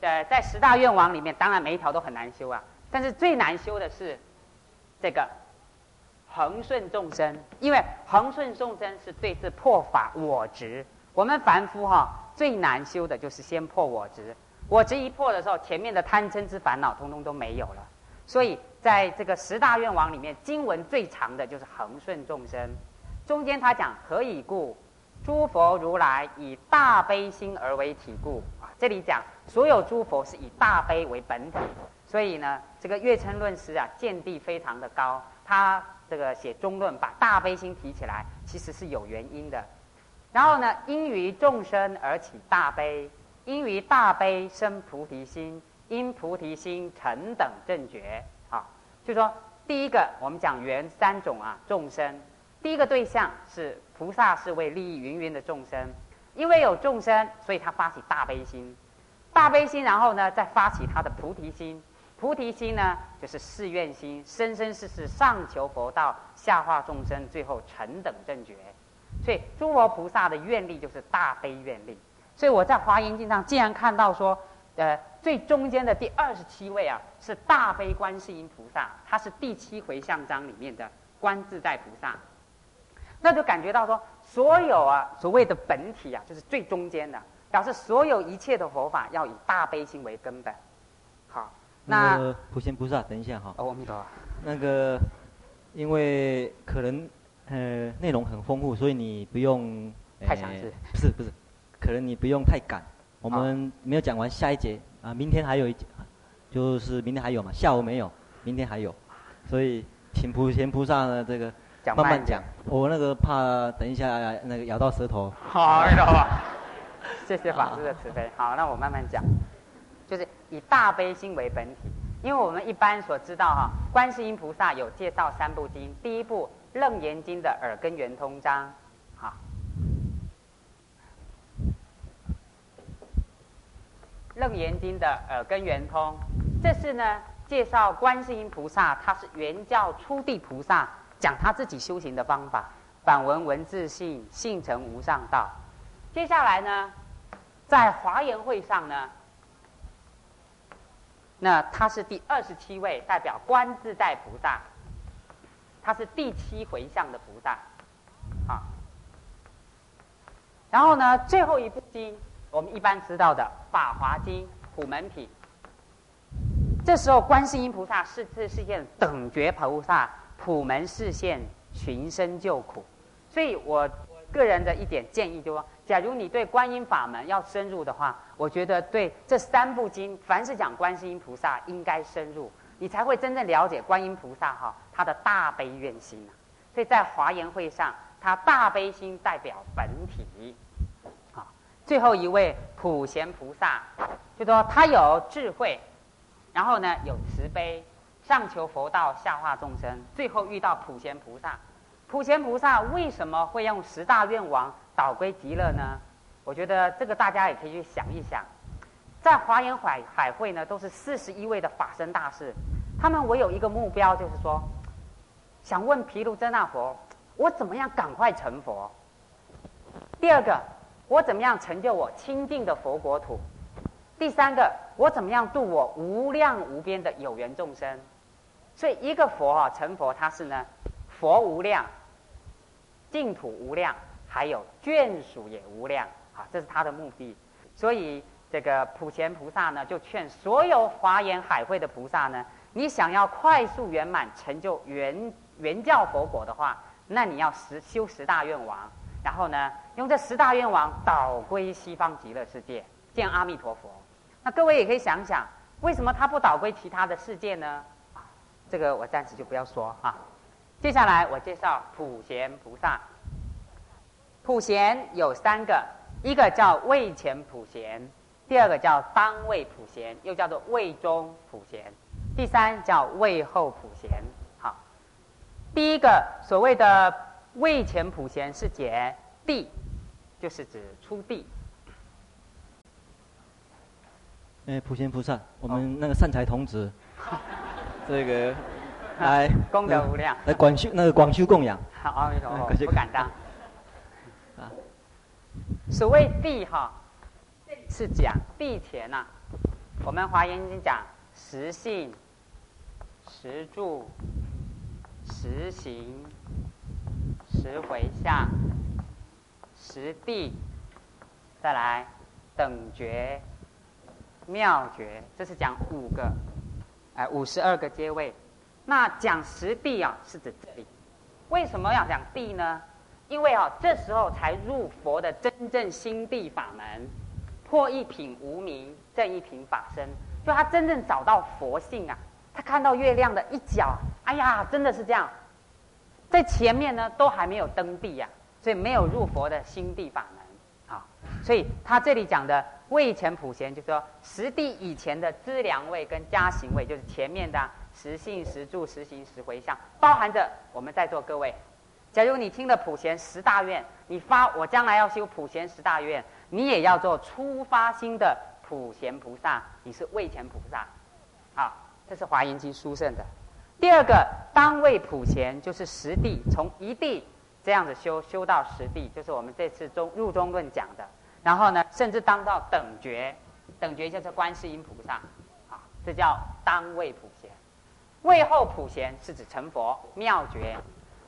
呃，在十大愿王里面，当然每一条都很难修啊。但是最难修的是这个恒顺众生，因为恒顺众生是对治破法我执。我们凡夫哈、最难修的就是先破我执，我执一破的时候，前面的贪嗔痴烦恼通通都没有了。所以在这个十大愿王里面，经文最长的就是恒顺众生。中间他讲何以故？诸佛如来以大悲心而为体故啊，这里讲所有诸佛是以大悲为本体，所以呢，这个月称论师啊，见地非常的高。他这个写中论，把大悲心提起来，其实是有原因的。然后呢，因于众生而起大悲，因于大悲生菩提心，因菩提心成等正觉。就说第一个，我们讲缘三种啊，众生。第一个对象是菩萨，是为利益芸芸的众生，因为有众生，所以他发起大悲心，大悲心，然后呢，再发起他的菩提心，菩提心呢，就是誓愿心，生生世世上求佛道，下化众生，最后成等正觉。所以诸佛菩萨的愿力就是大悲愿力。所以我在华严经上竟然看到说，呃，最中间的第二十七位啊，是大悲观世音菩萨，他是第七回向章里面的观自在菩萨。那就感觉到说，所有啊所谓的本体啊，就是最中间的，表示所有一切的佛法要以大悲心为根本。好，那，那普贤菩萨，等一下哈。哦，阿弥陀佛。那个，因为可能呃内容很丰富，所以你不用太详细。不是不是，可能你不用太赶。我们没有讲完下一节啊，明天还有一节，就是明天还有嘛，下午没有，明天还有，所以请菩贤菩萨呢这个。慢慢讲，我那个怕等一下那个咬到舌头。好，知道吧？谢谢法师的慈悲。好，那我慢慢讲，就是以大悲心为本体，因为我们一般所知道哈，观世音菩萨有介绍三部经，第一部《楞严经》的耳根圆通章，好，《楞严经》的耳根圆通，这是呢介绍观世音菩萨，他是圆教初地菩萨。讲他自己修行的方法，反闻闻自性，性成无上道。接下来呢，在华严会上呢，那他是第二十七位，代表观自在菩萨，他是第七回向的菩萨，好。然后呢，最后一部经，我们一般知道的《法华经》普门品。这时候，观世音菩萨是是是现等觉菩萨。普门示现，寻生救苦，所以我个人的一点建议就是说，假如你对观音法门要深入的话，我觉得对这三部经，凡是讲观世音菩萨，应该深入，你才会真正了解观音菩萨哈他的大悲愿心。所以在华严会上，他大悲心代表本体。最后一位普贤菩萨，就说他有智慧，然后呢有慈悲。上求佛道，下化众生，最后遇到普贤菩萨。普贤菩萨为什么会用十大愿王导归极乐呢？我觉得这个大家也可以去想一想。在华严海海会呢，都是四十一位的法身大士，他们唯有一个目标，就是说，想问毗卢遮那佛，我怎么样赶快成佛？第二个，我怎么样成就我清净的佛国土？第三个，我怎么样度我无量无边的有缘众生？所以一个佛啊，成佛他是呢，佛无量，净土无量，还有眷属也无量啊，这是他的目的。所以这个普贤菩萨呢，就劝所有华严海会的菩萨呢，你想要快速圆满成就圆圆教佛果的话，那你要十修十大愿王，然后呢，用这十大愿望导归西方极乐世界见阿弥陀佛。那各位也可以想想，为什么他不导归其他的世界呢？这个我暂时就不要说啊。接下来我介绍普贤菩萨。普贤有三个，一个叫位前普贤，第二个叫当位普贤，又叫做位中普贤，第三叫位后普贤。好，第一个所谓的位前普贤是解地，就是指出地。哎，普贤菩萨，我们那个善财童子。哦 这个 来功德无量，来广修那个广修供养。好，阿弥陀佛，不敢当。啊，所谓地哈，是讲地前呐、啊。我们华严经讲实性、实住、实行、十回向、十地，再来等觉、妙觉，这是讲五个。哎，五十二个阶位，那讲实地啊，是指这里。为什么要讲地呢？因为啊，这时候才入佛的真正心地法门。破一品无明，证一品法身，就他真正找到佛性啊。他看到月亮的一角，哎呀，真的是这样，在前面呢都还没有登地呀、啊，所以没有入佛的心地法门啊。所以他这里讲的位前普贤，就是说实地以前的资粮位跟加行位，就是前面的实性、实住、实行、实回向，包含着我们在座各位。假如你听了普贤十大愿，你发我将来要修普贤十大愿，你也要做初发心的普贤菩萨，你是位前菩萨，好。这是华严经殊胜的。第二个当位普贤，就是十地，从一地这样子修修到十地，就是我们这次中入中论讲的。然后呢，甚至当到等觉，等觉就是观世音菩萨，啊，这叫当位普贤。位后普贤是指成佛妙觉。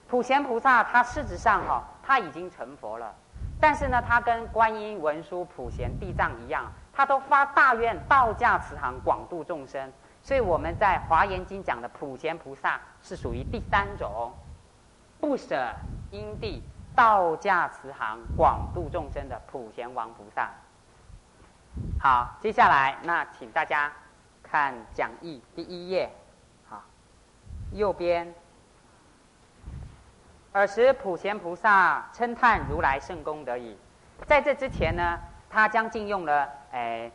普贤菩萨他事实上哈，他已经成佛了，但是呢，他跟观音、文殊、普贤、地藏一样，他都发大愿，道驾慈航，广度众生。所以我们在《华严经》讲的普贤菩萨是属于第三种，不舍因地道驾慈航广度众生的普贤王菩萨。好，接下来那请大家看讲义第一页，好，右边。尔时普贤菩萨称叹如来圣功德已。在这之前呢，他将近用了诶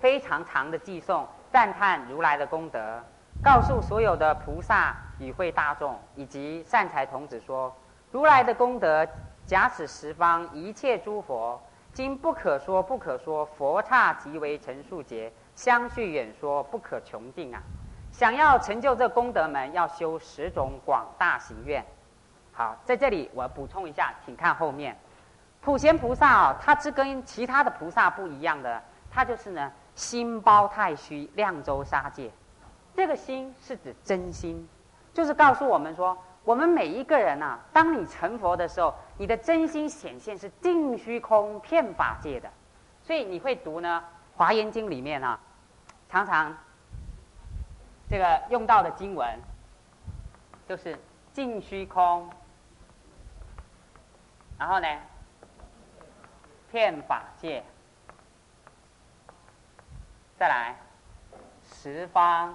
非常长的偈颂。赞叹如来的功德，告诉所有的菩萨与会大众以及善财童子说：如来的功德，假使十方一切诸佛，今不可说不可说，佛刹即为成数劫，相续远说不可穷尽啊！想要成就这功德门，要修十种广大行愿。好，在这里我补充一下，请看后面，普贤菩萨哦，他是跟其他的菩萨不一样的，他就是呢。心包太虚，量周沙界，这个心是指真心，就是告诉我们说，我们每一个人啊，当你成佛的时候，你的真心显现是尽虚空骗法界的，所以你会读呢《华严经》里面啊，常常这个用到的经文，就是尽虚空，然后呢，骗法界。再来，十方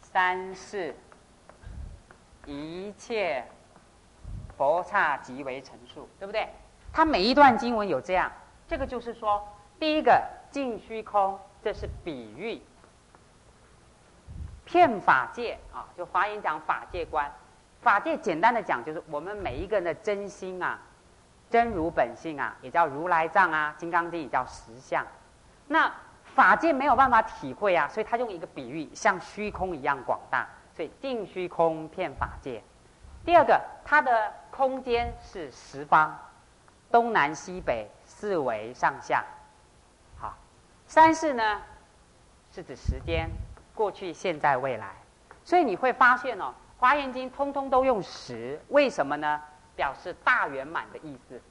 三世一切佛刹极为陈数，对不对？它每一段经文有这样，这个就是说，第一个尽虚空，这是比喻；骗法界啊，就华严讲法界观，法界简单的讲就是我们每一个人的真心啊，真如本性啊，也叫如来藏啊，《金刚经》也叫实相，那。法界没有办法体会啊，所以他用一个比喻，像虚空一样广大，所以定虚空遍法界。第二个，它的空间是十方，东南西北四维上下。好，三世呢，是指时间，过去、现在、未来。所以你会发现哦，《华严经》通通都用十，为什么呢？表示大圆满的意思。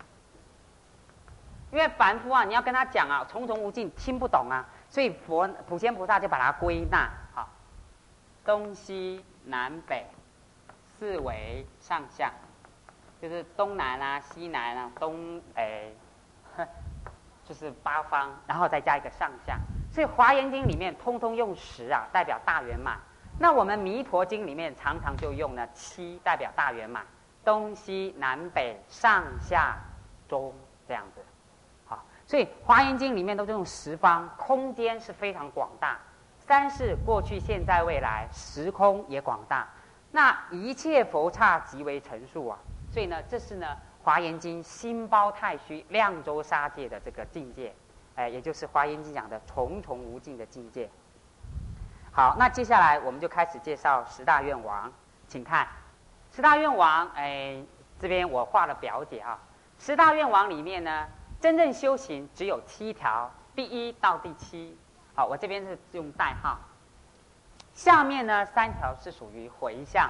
因为凡夫啊，你要跟他讲啊，重重无尽，听不懂啊。所以佛普贤菩萨就把它归纳好，东西南北四维上下，就是东南啊、西南啊、东哎，就是八方，然后再加一个上下。所以《华严经》里面通通用十啊，代表大圆满。那我们《弥陀经》里面常常就用呢七，代表大圆满。东西南北上下中这样。所以《华严经》里面都这种十方，空间是非常广大，三世过去、现在、未来，时空也广大。那一切佛刹极为陈数啊，所以呢，这是呢《华严经》心包太虚、量周沙界的这个境界，哎，也就是《华严经》讲的重重无尽的境界。好，那接下来我们就开始介绍十大愿王，请看十大愿王，哎，这边我画了表姐啊，十大愿王里面呢。真正修行只有七条，第一到第七，好，我这边是用代号。下面呢三条是属于回向。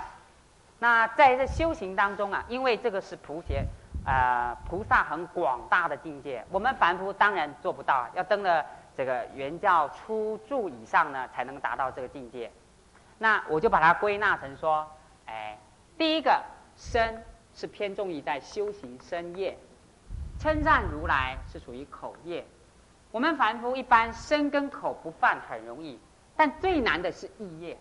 那在这修行当中啊，因为这个是普贤，呃，菩萨很广大的境界，我们凡夫当然做不到，要登了这个原教初住以上呢，才能达到这个境界。那我就把它归纳成说，哎，第一个身是偏重于在修行身业。称赞如来是属于口业，我们凡夫一般身跟口不犯很容易，但最难的是意业。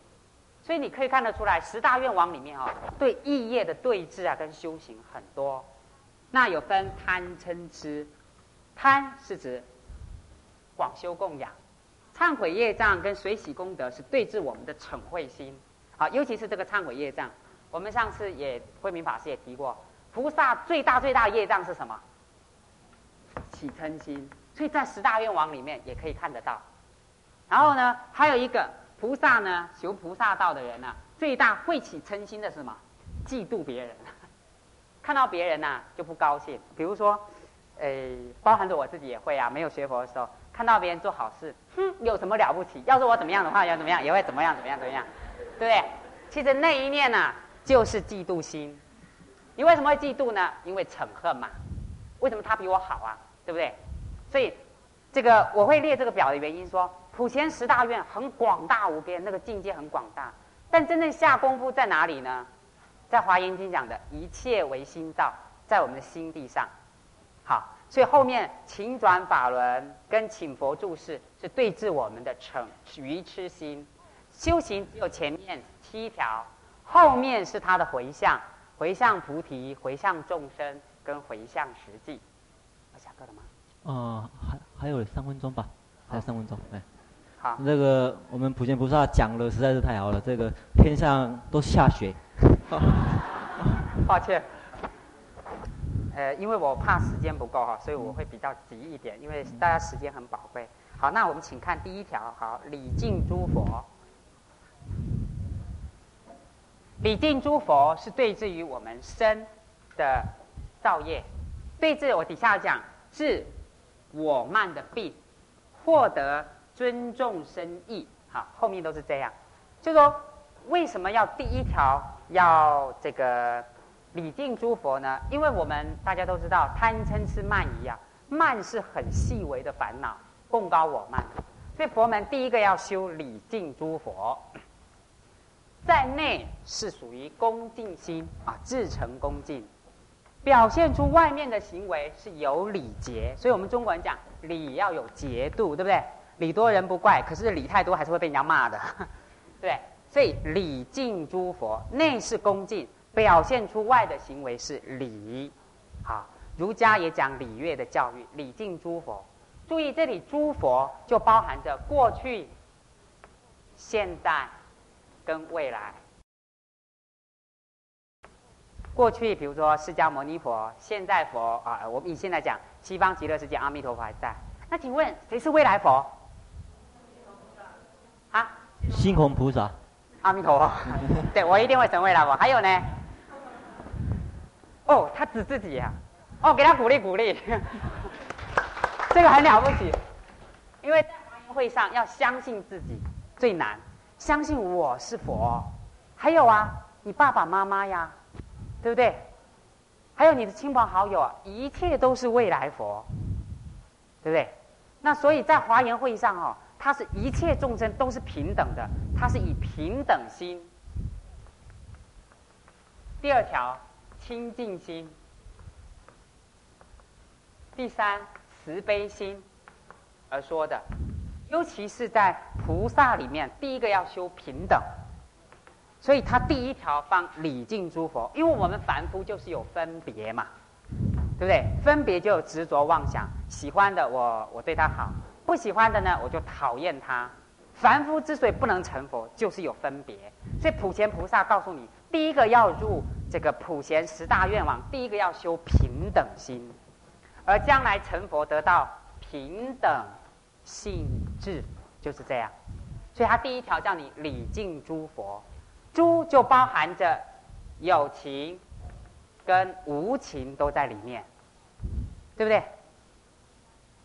所以你可以看得出来，十大愿王里面、哦，对意业的对治啊跟修行很多。那有分贪嗔痴，贪是指广修供养，忏悔业障跟随喜功德是对治我们的嗔恚心。好，尤其是这个忏悔业障，我们上次也慧明法师也提过，菩萨最大最大的业障是什么？起嗔心。所以在十大愿王里面也可以看得到，然后呢，还有一个菩萨呢，修菩萨道的人呢、最大会起嗔心的是什么？嫉妒别人，看到别人呐、就不高兴。比如说，诶，包含着我自己也会啊，没有学佛的时候，看到别人做好事，哼，有什么了不起？要是我怎么样的话，要怎么样也会怎么样怎么样怎么样，对不对？其实那一念呢、就是嫉妒心。你为什么会嫉妒呢？因为嗔恨嘛。为什么他比我好啊？对不对？所以，这个我会列这个表的原因说，普贤十大愿很广大无边，那个境界很广大，但真正下功夫在哪里呢？在华严经讲的一切唯心造，在我们的心地上。好，所以后面请转法轮跟请佛住世是对治我们的嗔愚痴心。修行只有前面七条，后面是他的回向，回向菩提，回向众生，跟回向实际。要下课了吗？呃，还还有三分钟吧，还有三分钟，哎，好，那个我们普贤菩萨讲的实在是太好了，这个天上都下雪，抱歉，呃，因为我怕时间不够哈，所以我会比较急一点，因为大家时间很宝贵。好，那我们请看第一条，好，礼敬诸佛，礼敬诸佛是对治于我们身的造业，对治我底下讲治。我慢的病，获得尊重生意，好，后面都是这样。就说为什么要第一条要这个礼敬诸佛呢？因为我们大家都知道贪嗔痴慢疑啊，慢是很细微的烦恼，贡高我慢。所以佛门第一个要修礼敬诸佛，在内是属于恭敬心啊，至诚恭敬。表现出外面的行为是有礼节，所以我们中国人讲礼要有节度，对不对？礼多人不怪，可是礼太多还是会被人家骂的，对。所以礼敬诸佛，内是恭敬，表现出外的行为是礼。好，儒家也讲礼乐的教育，礼敬诸佛。注意这里诸佛就包含着过去、现在跟未来。过去，比如说释迦牟尼佛，现在佛啊，我们以现在讲西方极乐世界阿弥陀佛还在。那请问谁是未来佛？啊？星空菩萨。阿弥陀佛。对，我一定会成未来佛。还有呢？哦，他指自己呀、啊。哦，给他鼓励鼓励。这个很了不起，因为在华严会上要相信自己最难，相信我是佛。还有啊，你爸爸妈妈呀。对不对？还有你的亲朋好友啊，一切都是未来佛，对不对？那所以在华严会上哦，他是一切众生都是平等的，他是以平等心。第二条，清净心。第三，慈悲心而说的，尤其是在菩萨里面，第一个要修平等。所以他第一条方礼敬诸佛，因为我们凡夫就是有分别嘛，对不对？分别就执着妄想，喜欢的我我对他好，不喜欢的呢我就讨厌他。凡夫之所以不能成佛，就是有分别。所以普贤菩萨告诉你，第一个要入这个普贤十大愿望，第一个要修平等心，而将来成佛得到平等性质，就是这样。所以他第一条叫你礼敬诸佛。诸就包含着有情跟无情都在里面，对不对？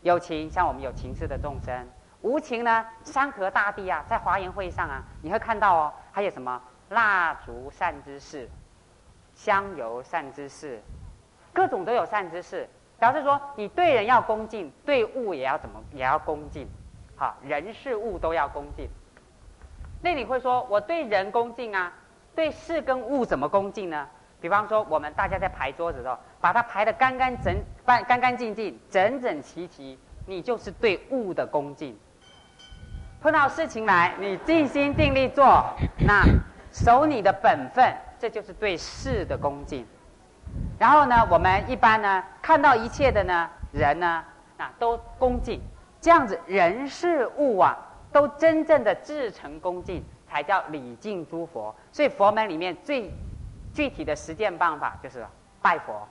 有情像我们有情识的众生，无情呢，山河大地啊，在华严会上啊，你会看到哦，还有什么蜡烛善知识、香油善知识，各种都有善知识，表示说你对人要恭敬，对物也要怎么也要恭敬，好，人事物都要恭敬。那你会说，我对人恭敬啊，对事跟物怎么恭敬呢？比方说，我们大家在排桌子的时候，把它排得干干整、干干净净、整整齐齐，你就是对物的恭敬。碰到事情来，你尽心尽力做，那守你的本分，这就是对事的恭敬。然后呢，我们一般呢，看到一切的呢人呢，啊，都恭敬，这样子人事物啊，都真正的至诚恭敬，才叫礼敬诸佛。所以佛门里面最具体的实践办法就是拜佛。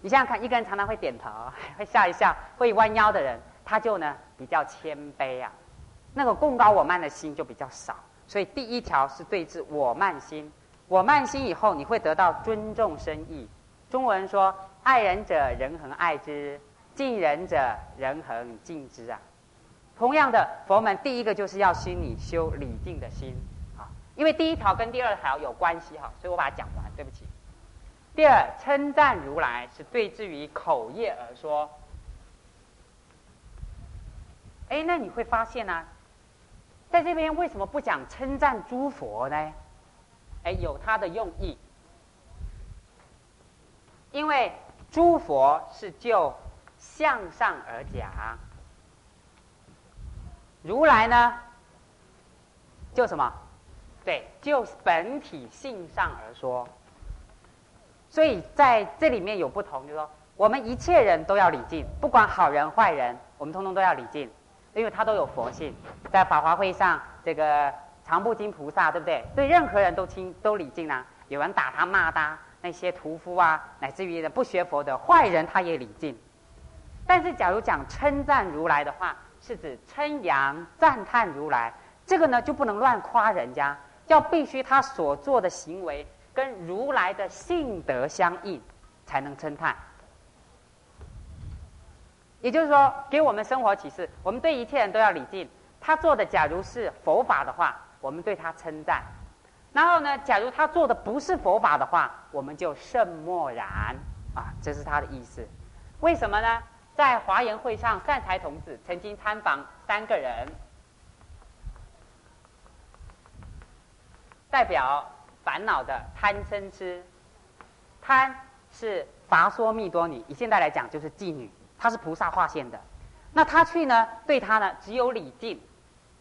你想想看，一个人常常会点头、会笑一笑、会弯腰的人，他就呢比较谦卑啊。那个贡高我慢的心就比较少，所以第一条是对治我慢心。我慢心以后，你会得到尊重生意。中文说：“爱人者，人恒爱之；敬人者，人恒敬之。”啊，同样的，佛门第一个就是要心里修礼敬的心啊，因为第一条跟第二条有关系哈，所以我把它讲完。对不起。第二，称赞如来是对治于口业而说。哎，那你会发现呢、在这边为什么不讲称赞诸佛呢？哎，有它的用意。因为诸佛是就向上而讲，如来呢，就什么？对，就本体性上而说。所以在这里面有不同，就是说，我们一切人都要礼敬，不管好人坏人，我们通通都要礼敬。因为他都有佛性，在法华会上，这个常不轻菩萨，对不对？对任何人都亲都礼敬啊。有人打他骂他，那些屠夫啊，乃至于不学佛的坏人，他也礼敬。但是，假如讲称赞如来的话，是指称扬赞叹如来，这个呢就不能乱夸人家，要必须他所做的行为跟如来的性德相应，才能称叹。也就是说，给我们生活启示，我们对一切人都要礼敬。他做的假如是佛法的话，我们对他称赞；然后呢，假如他做的不是佛法的话，我们就甚默然。啊，这是他的意思。为什么呢？在华严会上，善财童子曾经参访三个人，代表烦恼的贪嗔痴。贪是伐说密多女，以现在来讲就是妓女。她是菩萨化现的，那他去呢？对他呢只有礼敬，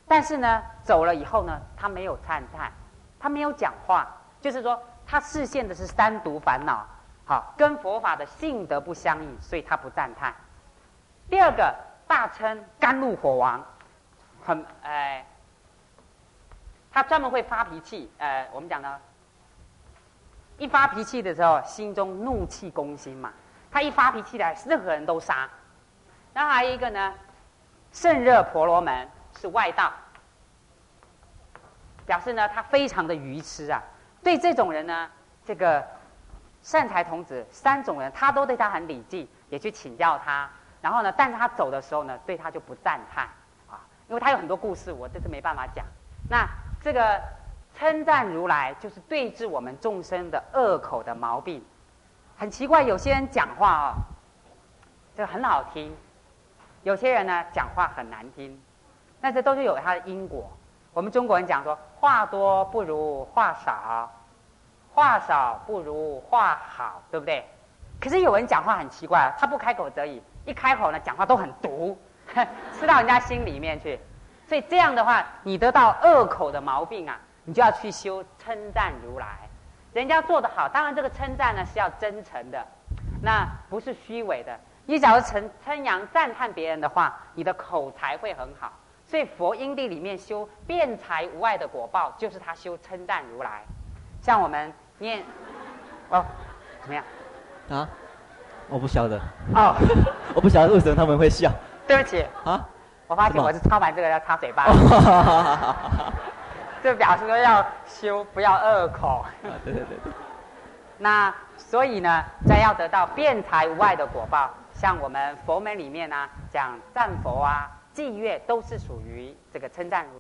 但是呢走了以后呢，他没有赞叹，他没有讲话，就是说他示现的是三毒烦恼，好，跟佛法的性德不相应，所以他不赞叹。第二个大称甘露火王，很哎，他专门会发脾气，呃，我们讲呢，一发脾气的时候，心中怒气攻心嘛。他一发脾气来，任何人都杀。然后还有一个呢，甚热婆罗门是外道，表示呢他非常的愚痴啊。对这种人呢，这个善财童子三种人，他都对他很礼敬，也去请教他。然后呢，但是他走的时候呢，对他就不赞叹啊，因为他有很多故事，我这次没办法讲。那这个称赞如来，就是对治我们众生的恶口的毛病。很奇怪，有些人讲话啊、哦，就很好听；有些人呢，讲话很难听。但这都是有他的因果。我们中国人讲说，话多不如话少，话少不如话好，对不对？可是有人讲话很奇怪，他不开口则已，一开口呢，讲话都很毒，吃到人家心里面去。所以这样的话，你得到恶口的毛病啊，你就要去修称赞如来。人家做得好，当然这个称赞呢是要真诚的，那不是虚伪的。你假如称称扬赞叹别人的话，你的口才会很好。所以佛因地里面修辩才无碍的果报，就是他修称赞如来。像我们念，哦，怎么样？啊？我不晓得。哦，我不晓得为什么他们会笑。对不起。啊？我发现我是抄完这个要擦嘴巴。就表示说要修，不要恶口。啊，对对对。那所以呢，在要得到辩才无碍的果报，像我们佛门里面呢，讲赞佛啊、祭月，都是属于这个称赞如。